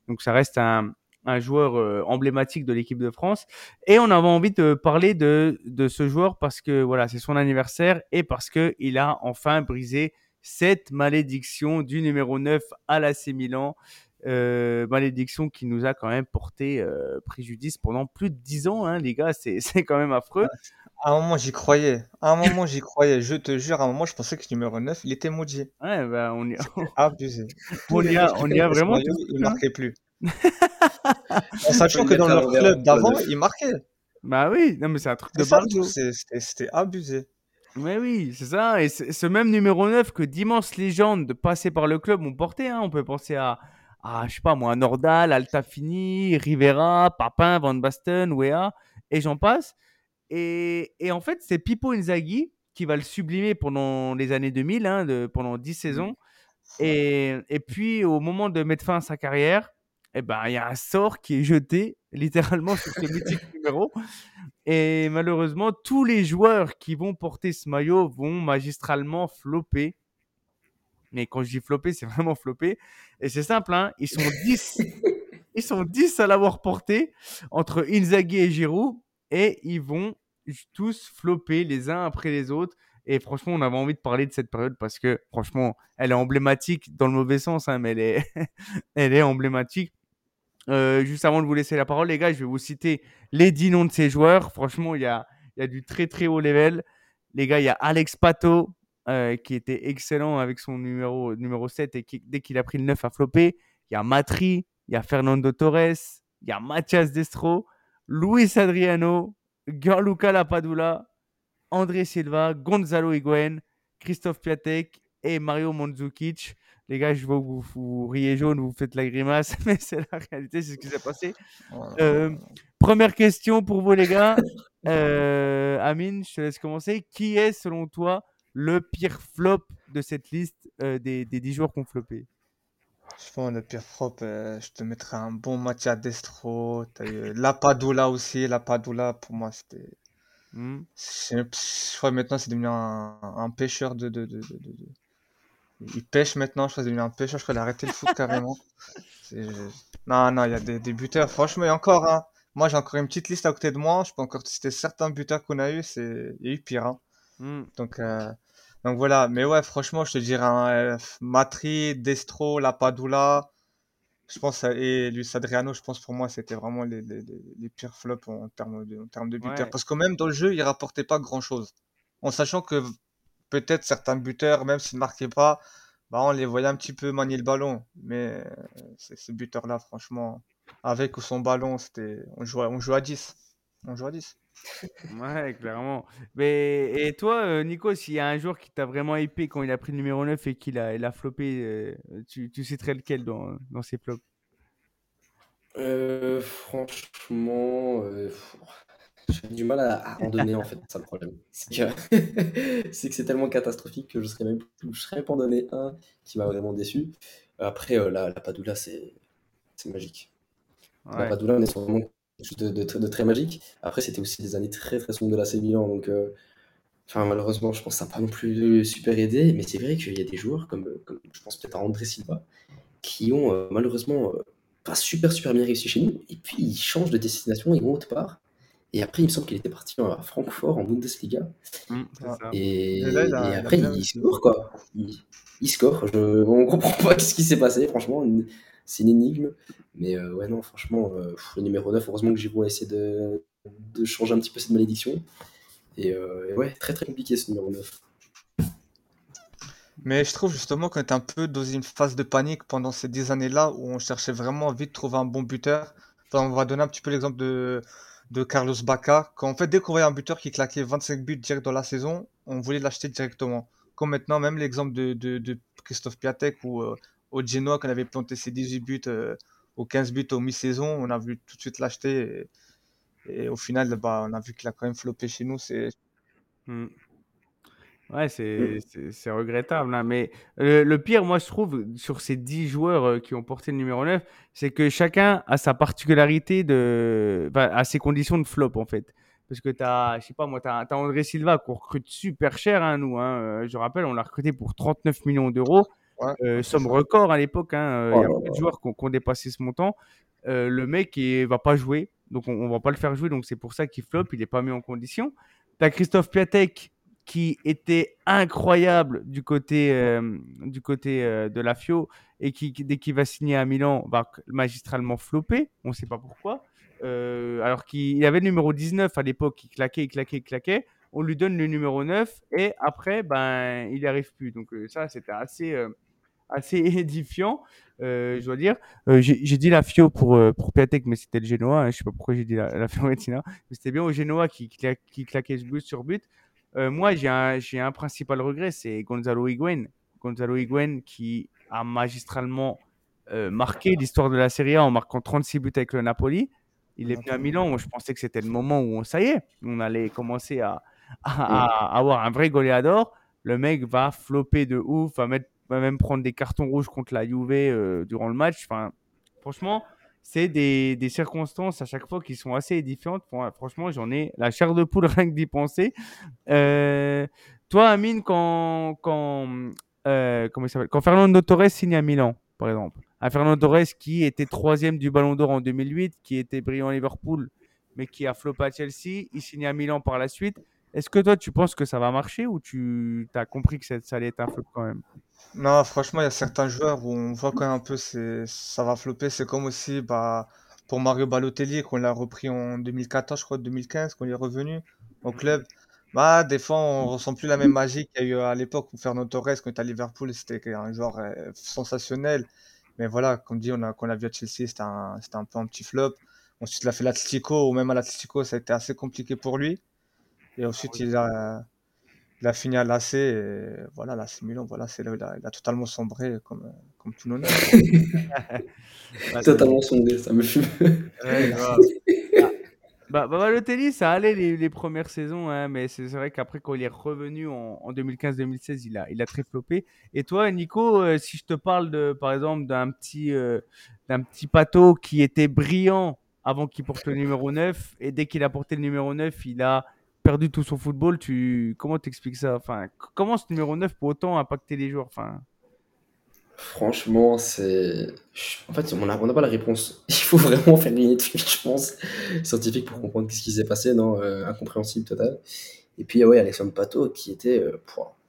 Donc ça reste un, joueur euh, emblématique de l'équipe de France. Et on avait envie de parler de, ce joueur parce que voilà, c'est son anniversaire et parce que il a enfin brisé cette malédiction du numéro 9 à l'AC Milan. Euh, malédiction qui nous a quand même porté préjudice pendant plus de 10 ans, hein, les gars, c'est quand même affreux. À un moment, j'y croyais. À un moment, j'y croyais. Je te jure, à un moment, je pensais que numéro 9, il était maudit. Ouais, bah, on y, Abusé. on y a, on y a vraiment. Il tous cru, hein. marquait plus. En sachant que le dans leur club le d'avant, il marquait. Bah oui, non mais c'est un truc de C'est ça, le C'était c'était abusé. Mais oui, c'est ça. Et c'est- ce même numéro 9 que d'immenses légendes passées par le club ont porté. hein. On peut penser à, à, je sais pas moi, Nordal, Altafini, Rivera, Papin, Van Basten, Wea, et j'en passe. Et, et en fait, c'est Pippo Inzaghi qui va le sublimer pendant les années 2000, hein, de- pendant 10 saisons. Et, et puis, au moment de mettre fin à sa carrière, eh ben, il y a un sort qui est jeté littéralement sur ce mythique numéro. Et malheureusement, tous les joueurs qui vont porter ce maillot vont magistralement flopper. Mais quand je dis flopper, c'est vraiment flopper. Et c'est simple, hein, ils sont 10. ils sont 10 à l'avoir porté entre Inzaghi et Giroud. Et ils vont tous flopper les uns après les autres. Et franchement, on avait envie de parler de cette période parce que, franchement, elle est emblématique dans le mauvais sens, hein, mais elle est, elle est emblématique. Euh, juste avant de vous laisser la parole, les gars, je vais vous citer les 10 noms de ces joueurs. Franchement, il y a, y a du très très haut level. Les gars, il y a Alex Pato, euh, qui était excellent avec son numéro, numéro 7 et qui, dès qu'il a pris le 9, a floppé. Il y a Matri, il y a Fernando Torres, il y a Mathias Destro, Luis Adriano, Gianluca Lapadula, André Silva, Gonzalo Higuain, Christophe Piatek et Mario Mandzukic. Les gars, je vois que vous, vous riez jaune, vous faites la grimace, mais c'est la réalité, c'est ce qui s'est passé. Euh, première question pour vous, les gars. Euh, Amine, je te laisse commencer. Qui est, selon toi, le pire flop de cette liste euh, des, des 10 joueurs qu'on flopé Je pense le pire flop, euh, je te mettrais un bon Mathias Destro. T'as eu Lapadula aussi. Lapadula, pour moi, c'était. Hmm Je crois maintenant, c'est devenu un, un pêcheur de, de, de, de- Il pêche maintenant, je crois c'est devenu un pêcheur. Je crois qu'il a arrêté le foot carrément. Non, non, il y a des, des buteurs. Franchement, il y a encore. hein. Moi, j'ai encore une petite liste à côté de moi. Je peux encore citer certains buteurs qu'on a eu. C'est... Il y a eu pire. hein. Hmm. Donc, euh, donc voilà, mais ouais, franchement, je te dirais un, Matri, Destro, Lapadula, je pense, et Luis Adriano, je pense pour moi, c'était vraiment les, les, pires flops en termes de, en termes de buteurs. Ouais. Parce que même dans le jeu, ils rapportaient pas grand-chose. En sachant que peut-être certains buteurs, même s'ils ne marquaient pas, bah, on les voyait un petit peu manier le ballon. Mais euh, ces buteurs-là, franchement, avec ou sans ballon, c'était, on jouait, on jouait à 10. On jouait à 10. Ouais, clairement. Mais, et toi, euh, Nico, s'il y a un joueur qui t'a vraiment hypé quand il a pris le numéro 9 et qu'il a, il a floppé, euh, tu, tu citerais lequel dans, dans ces flops? Euh, franchement, euh, pff, j'ai du mal à, à en donner en fait, c'est ça le problème. C'est que c'est que c'est tellement catastrophique que je serais même je serais même pas en donner un qui m'a vraiment déçu. Après, euh, la, la Padula, c'est c'est magique. La Ouais. Padula, on est sur vraiment quelque chose de, de très, de très magique. Après, c'était aussi des années très très sombres de l'AC Milan, donc euh, enfin, malheureusement, je pense que ça n'a pas non plus super aidé. Mais c'est vrai qu'il y a des joueurs comme, comme je pense peut-être à André Silva qui ont euh, malheureusement euh, pas super super bien réussi chez nous et puis ils changent de destination ils vont autre part Et après, il me semble qu'il était parti à Francfort en Bundesliga. Mm, Ah. ça. Et, Et là, il a- et il a après, il, score, quoi. Il, il score. Je, on comprend pas ce qui s'est passé, franchement. une- C'est une énigme. Mais euh, ouais, non, franchement, euh, le numéro 9, heureusement que Giroud a essayé de, changer un petit peu cette malédiction. Et, euh, ouais, très très compliqué ce numéro 9. Mais je trouve justement qu'on est un peu dans une phase de panique pendant ces dix années-là où on cherchait vraiment vite trouver un bon buteur. On va donner un petit peu l'exemple de, de Carlos Bacca. Quand en fait, dès un buteur qui claquait 25 buts direct dans la saison, on voulait l'acheter directement. Comme maintenant, même l'exemple de, de, Christophe Piatek ou au Genoa, qu'on avait planté ses 18 buts euh, aux 15 buts au mi-saison, on a voulu tout de suite l'acheter. Et, et au final, bah, on a vu qu'il a quand même floppé chez nous. C'est Mm. Ouais, c'est c'est- regrettable. hein, Mais le, le pire, moi, je trouve, sur ces 10 joueurs euh, qui ont porté le numéro 9, c'est que chacun a sa particularité, de, enfin, a ses conditions de flop, en fait. Parce que tu as, je sais pas moi, tu as, André Silva qu'on recrute super cher, hein, nous. Hein. Euh, Je rappelle, on l'a recruté pour 39 millions d'euros. Ouais, Euh, somme record à l'époque. hein. Il Oh y a là peu de joueurs qui ont, qui ont dépassé ce montant. Euh, le mec, il va pas jouer. Donc, on, on va pas le faire jouer. Donc, c'est pour ça qu'il flop. Il n'est pas mis en condition. Tu as Christophe Piatek qui était incroyable du côté, euh, du côté euh, de la FIO et qui, qui, dès qu'il va signer à Milan, va magistralement flopper. On ne sait pas pourquoi. Euh, alors qu'il il avait le numéro 19 à l'époque, il claquait, il claquait, il claquait. On lui donne le numéro 9 et après, ben, il n'y arrive plus. Donc euh, ça, c'était assez, euh, assez édifiant, euh, je dois dire. Euh, j'ai dit la Fio pour, euh, pour Piatek, mais c'était le Genoa. hein. Je sais pas pourquoi j'ai dit la, la Fiorentina. Mais c'était bien au Genoa qui, cla- qui claquait but sur but. Euh, moi, j'ai un, principal regret, c'est Gonzalo Higuain. Gonzalo Higuain qui a magistralement marqué l'histoire de la Serie A en marquant 36 buts avec le Napoli. Il est venu à Milan. Moi, je pensais que c'était le moment où, on- ça y est, on allait commencer à, à- à avoir un vrai goleador. Le mec va flopper de ouf, va, mettre, va même prendre des cartons rouges contre la Juve euh, durant le match. Enfin, franchement, c'est des, circonstances à chaque fois qui sont assez. Fran- Franchement, j'en ai la chair de poule rien que d'y penser. Euh, toi, Amine, quand, quand, euh, comment il quand Fernando Torres signe à Milan, par exemple, un Fernando Torres qui était troisième du Ballon d'Or en 2008, qui était brillant à Liverpool, mais qui a flopé à Chelsea, il signe à Milan par la suite. Est-ce que toi, tu penses que ça va marcher ou tu as compris que ça, ça allait être un flop quand même? Non, franchement, il y a certains joueurs où on voit quand même un peu c'est ça va flopper. C'est comme aussi bah, pour Mario Balotelli qu'on l'a repris en 2014, je crois, 2015, qu'on est revenu au club. Bah, des fois, on ressent plus la même magie qu'il y a eu à l'époque où Fernando Torres, quand il était à Liverpool, c'était un joueur euh, sensationnel. Mais voilà, comme dit, on a, qu'on a vu à Chelsea, c'était un, c'était un peu un petit flop. Ensuite, il a fait l'Atlético, ou même à l'Atlético, ça a été assez compliqué pour lui. Et ensuite, il a, il a fini à l'AC, et voilà, l'AC Milan, voilà, c'est là où il a, il a totalement sombré, comme, comme tout le monde. Bah, Totalement sondé, ça me fume. Ouais. Bah, bah, Balotelli, ça allait les, les premières saisons, hein, mais c'est c'est vrai qu'après, quand il est revenu en, en 2015-2016, il a, il a très flopé. Et toi, Nico, euh, si je te parle, de, par exemple, d'un petit, euh, d'un petit Pato qui était brillant avant qu'il porte le numéro 9, et dès qu'il a porté le numéro 9, il a perdu tout son football, tu... comment t'expliques ça? Enfin, Comment ce numéro 9 peut autant impacter les joueurs? Enfin, Franchement, c'est. En fait, on n'a on n'a pas la réponse. Il faut vraiment faire une étude, je pense, scientifique pour comprendre ce qui s'est passé. Non, euh, incompréhensible total. Et puis, ouais, Alexandre Pato, qui était euh,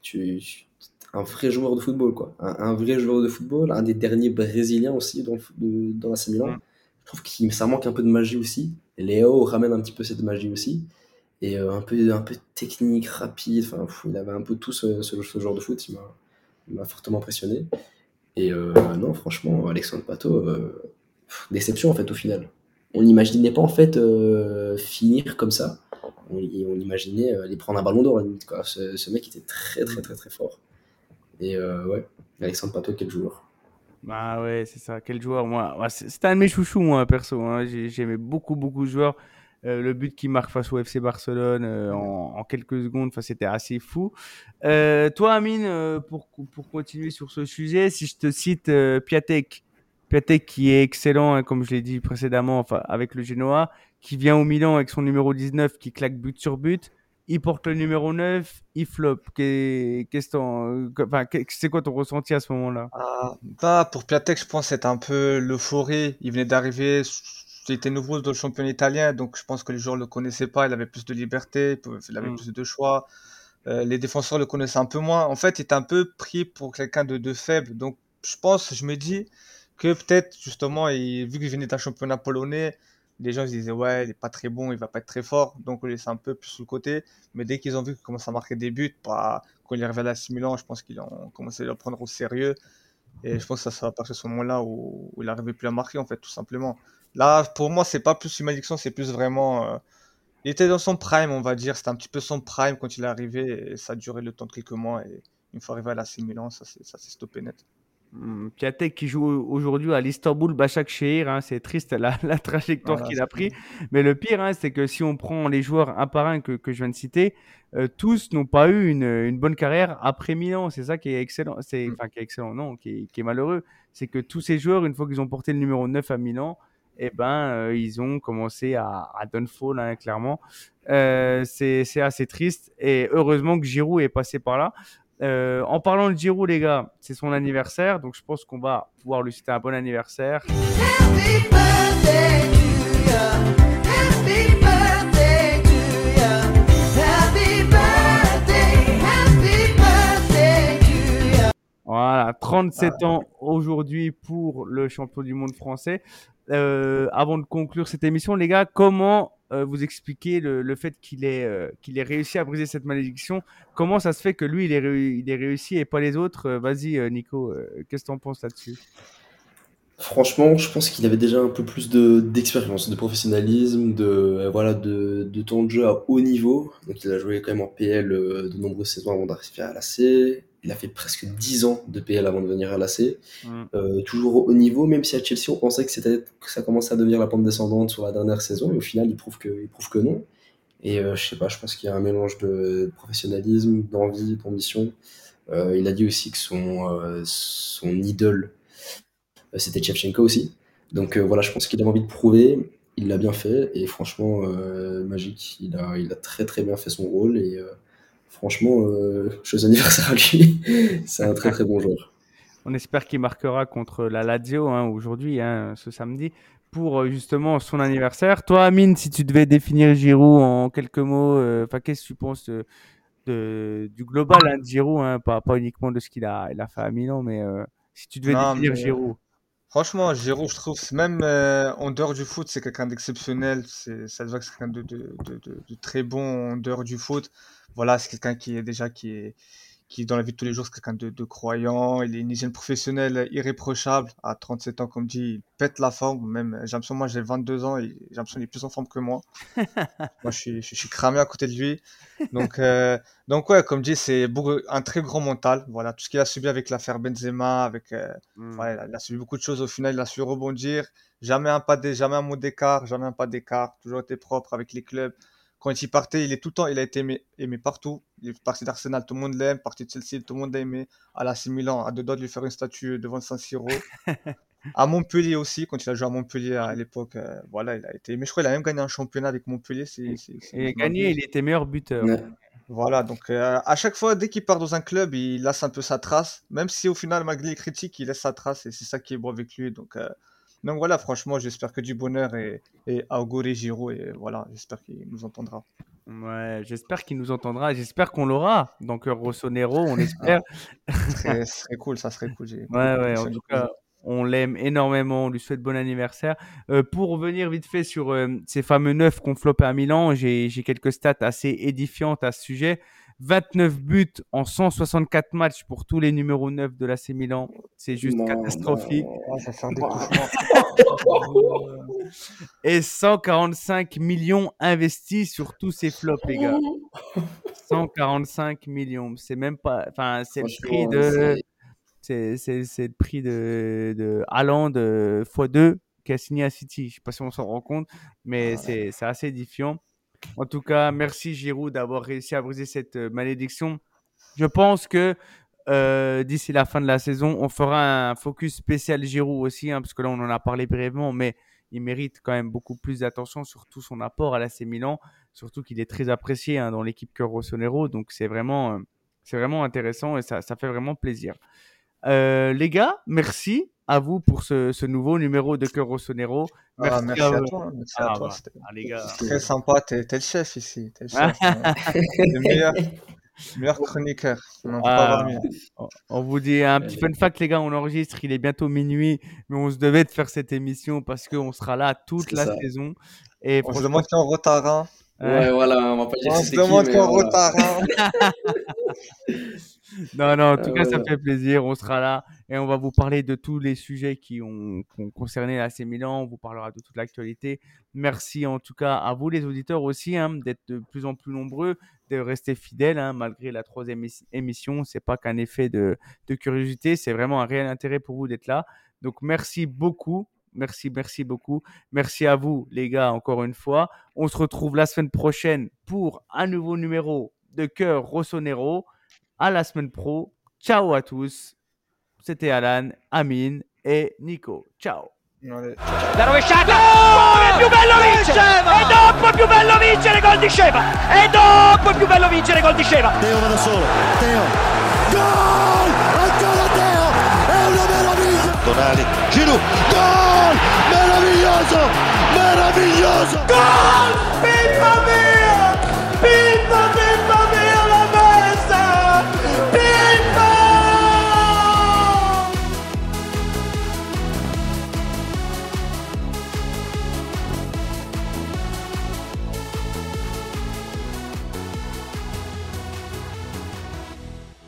tu, tu- un vrai joueur de football, quoi. Un, un vrai joueur de football, un des derniers Brésiliens aussi dans, de- dans la Milan. Je trouve que ça manque un peu de magie aussi. Léo ramène un petit peu cette magie aussi. Et euh, un, peu, un peu technique, rapide. Enfin, il avait un peu tout ce, ce, genre de foot. Il m'a- fortement impressionné. Et euh, non, franchement, Alexandre Pato, euh, déception en fait au final. On n'imaginait pas en fait finir comme ça. On, imaginait aller prendre un ballon d'or limite. Quoi. Ce, mec était très très très très fort. Et ouais, Alexandre Pato, quel joueur. Bah ouais, c'est ça. Quel joueur, moi. C'est- C'était un de mes chouchous, moi, perso. hein. J'ai- J'aimais beaucoup, beaucoup de joueurs. Euh, le but qu'il marque face au FC Barcelone euh, en, en quelques secondes, enfin, c'était assez fou. Euh, toi, Amine, euh, pour, pour continuer sur ce sujet, si je te cite euh, Piatek, Piatek qui est excellent, hein, comme je l'ai dit précédemment, enfin, avec le Genoa, qui vient au Milan avec son numéro 19, qui claque but sur but. Il porte le numéro 9, il flop. Qu'est- Qu'est-ce qu'est- c'est quoi ton ressenti à ce moment-là? Ah, bah, pour Piatek, je pense que c'était un peu l'euphorie. Il venait d'arriver, il était nouveau dans le championnat italien, donc je pense que les joueurs ne le connaissaient pas. Il avait plus de liberté, il avait Mm. plus de choix. Euh, les défenseurs le connaissaient un peu moins. En fait, il était un peu pris pour quelqu'un de, de faible. Donc, je pense, je me dis que peut-être, justement, il- vu qu'il venait d'un championnat polonais, les gens se disaient, ouais, il est pas très bon, il va pas être très fort. Donc, on le laissait un peu plus sur le côté. Mais dès qu'ils ont vu qu'il commençait à marquer des buts, bah, quand il est arrivé à la Milan, je pense qu'ils ont commencé à le prendre au sérieux. Et je pense que ça sera à partir de ce moment-là où, où il n'arrivait plus à marquer, en fait, tout simplement. Là, pour moi, c'est pas plus une malédiction, c'est plus vraiment. euh, il était dans son prime, on va dire. C'était un petit peu son prime quand il est arrivé. Et ça a duré le temps de quelques mois. Et une fois arrivé à la Milan, ça s'est ça s'est stoppé net. Hum, Piatek qui joue aujourd'hui à l'Istanbul Başakşehir, hein, c'est triste la, la trajectoire Voilà, qu'il a c'est- pris. Mais le pire, hein, c'est que si on prend les joueurs un par un que, que je viens de citer, euh, tous n'ont pas eu une, une bonne carrière après Milan. C'est ça qui est excellent. C'est, Mm. enfin, qui est excellent, non, qui est, qui est malheureux. C'est que tous ces joueurs, une fois qu'ils ont porté le numéro 9 à Milan, eh ben, euh, ils ont commencé à, à downfall, hein, clairement. Euh, c'est, assez triste. Et heureusement que Giroud est passé par là. Euh, en parlant de Giroud, les gars, c'est son anniversaire, donc je pense qu'on va pouvoir lui citer un bon anniversaire. Happy birthday Voilà, 37 ans aujourd'hui pour le champion du monde français. Euh, avant de conclure cette émission, les gars, comment euh, vous expliquez le, le fait qu'il ait, euh, qu'il ait réussi à briser cette malédiction? Comment ça se fait que lui, il ait, réu- il ait réussi et pas les autres? Vas-y, euh, Nico, euh, qu'est-ce que tu en penses là-dessus? Franchement, je pense qu'il avait déjà un peu plus de d'expérience, de professionnalisme, de euh, voilà, de, de temps de jeu à haut niveau. Donc il a joué quand même en PL euh, de nombreuses saisons avant d'arriver à l'AC. Il a fait presque 10 ans de PL avant de venir à l'AC. Mm. Euh, toujours au haut niveau, même si à Chelsea on pensait que c'était que ça commençait à devenir la pente descendante sur la dernière saison, et au final il prouve que il prouve que non. Et euh, je sais pas, je pense qu'il y a un mélange de professionnalisme, d'envie, d'ambition. Euh, il a dit aussi que son euh, son idole c'était Shevchenko aussi. Donc voilà, je pense qu'il avait envie de prouver, il l'a bien fait, et franchement, magique, il a, il a très très bien fait son rôle, et franchement, euh, joyeux anniversaire à lui, c'est un très très bon joueur. On espère qu'il marquera contre la Lazio hein, aujourd'hui, hein, ce samedi, pour euh, justement son anniversaire. Toi, Amine, si tu devais définir Giroud en quelques mots, euh, enfin, qu'est-ce que tu penses de, de- du global hein, de Giroud, hein, pas, pas uniquement de ce qu'il a, il a fait à Milan, mais euh, si tu devais Non, définir mais- Giroud. Franchement, Giroud, je trouve, même euh, en dehors du foot, c'est quelqu'un d'exceptionnel. C'est, ça se voit que c'est quelqu'un de, de, de, de- de très bon en dehors du foot. Voilà, c'est quelqu'un qui est déjà qui est qui dans la vie de tous les jours, c'est quelqu'un de, de croyant. Il est une hygiène professionnelle irréprochable. À 37 ans, comme dit, il pète la forme. Même, j'ai l'impression, moi, j'ai 22 ans et j'ai l'impression qu'il est plus en forme que moi. moi, je suis, je, suis cramé à côté de lui. Donc, euh, donc ouais, comme dit, c'est un très grand mental. Voilà, tout ce qu'il a subi avec l'affaire Benzema, avec euh, Mm. Ouais, il a- il a subi beaucoup de choses au final, il a su rebondir. Jamais un pas d'é- jamais un mot d'écart, jamais un pas d'écart, toujours été propre avec les clubs. Quand il partait, il est tout le temps, il a été aimé, aimé partout. Il est parti d'Arsenal, tout le monde l'aime, parti de Chelsea, tout le monde l'a aimé. À l'AC Milan, à deux doigts de lui faire une statue devant San Siro. à Montpellier aussi, quand il a joué à Montpellier à l'époque, euh, voilà, il a été aimé. Je crois qu'il a même gagné un championnat avec Montpellier. c'est- c'est- c'est- Et gagné, il était meilleur buteur. Ouais. Voilà, donc euh, à chaque fois, dès qu'il part dans un club, il laisse un peu sa trace, même si au final, malgré les critiques, il laisse sa trace et c'est ça qui est beau avec lui. Donc, euh, donc voilà, franchement, j'espère que du bonheur et, et à Auguri Giro et voilà, j'espère qu'il nous entendra. Ouais, j'espère qu'il nous entendra. J'espère qu'on l'aura. Donc, Rossonero, on espère. Très- Ce serait cool, ça serait cool. Ouais, ouais, en tout cas, on l'aime énormément, on lui souhaite bon anniversaire. Euh, pour revenir vite fait sur euh, ces fameux neufs qu'on flopait à Milan, j'ai j'ai quelques stats assez édifiantes à ce sujet. 29 buts en 164 matchs pour tous les numéros 9 de l'AC Milan. C'est juste Non, catastrophique. non. Ah, ça. Et 145 millions investis sur tous ces flops, les gars. 145 millions. C'est même pas. Enfin, c'est le prix de. c'est- le prix de, de Haaland euh, x2 qui a signé à City. Je sais pas si on s'en rend compte, mais c'est c'est assez édifiant. En tout cas, merci Giroud d'avoir réussi à briser cette euh, malédiction. Je pense que euh, d'ici la fin de la saison, on fera un focus spécial Giroud aussi, hein, parce que là on en a parlé brièvement, mais il mérite quand même beaucoup plus d'attention sur tout son apport à l'AC Milan, surtout qu'il est très apprécié hein, dans l'équipe Cœur Rossonero, donc c'est vraiment, euh, vraiment intéressant et ça, ça fait vraiment plaisir. Les gars, merci à vous pour ce, ce nouveau numéro de Cœur Rossonero. Ah, Merci merci à à vous. toi. Merci Ah, à toi. bah, C'était ah, les gars. très sympa. T'es t'es le chef ici. T'es le chef. hein. le meilleur, meilleur chroniqueur. On Ah. vous dit un petit fun fact, les gars, on enregistre, il est bientôt minuit, mais on se devait de faire cette émission parce qu'on sera là toute la ça. saison. Et On se demande qui est en retard. Hein. Ouais, voilà, on va pas dire On c'est se demande qui est en retard. Hein. non, non, en tout cas, ça voilà. fait plaisir, on sera là et on va vous parler de tous les sujets qui ont, qui ont concerné l'AC Milan, on vous parlera de toute l'actualité. Merci en tout cas à vous les auditeurs aussi hein, d'être de plus en plus nombreux, de rester fidèles hein, malgré la troisième émi- émission. C'est pas qu'un effet de, de curiosité, c'est vraiment un réel intérêt pour vous d'être là. Donc merci beaucoup. Merci, merci beaucoup. Merci à vous, les gars, encore une fois. On se retrouve la semaine prochaine pour un nouveau numéro de Cœur Rossonero. À la semaine pro. Ciao à tous. C'était Alan, Amine et Nico. Ciao. La rovesciata! Come è più bello vincere! E dopo è più bello vincere gol di Sceva! E dopo è più bello vincere gol di Sceva! Teo va da solo. Teo. Gol! Ancora Teo! È una meraviglia! Tonali, Giroud, gol! Meraviglioso! Meraviglioso! Gol! Pippa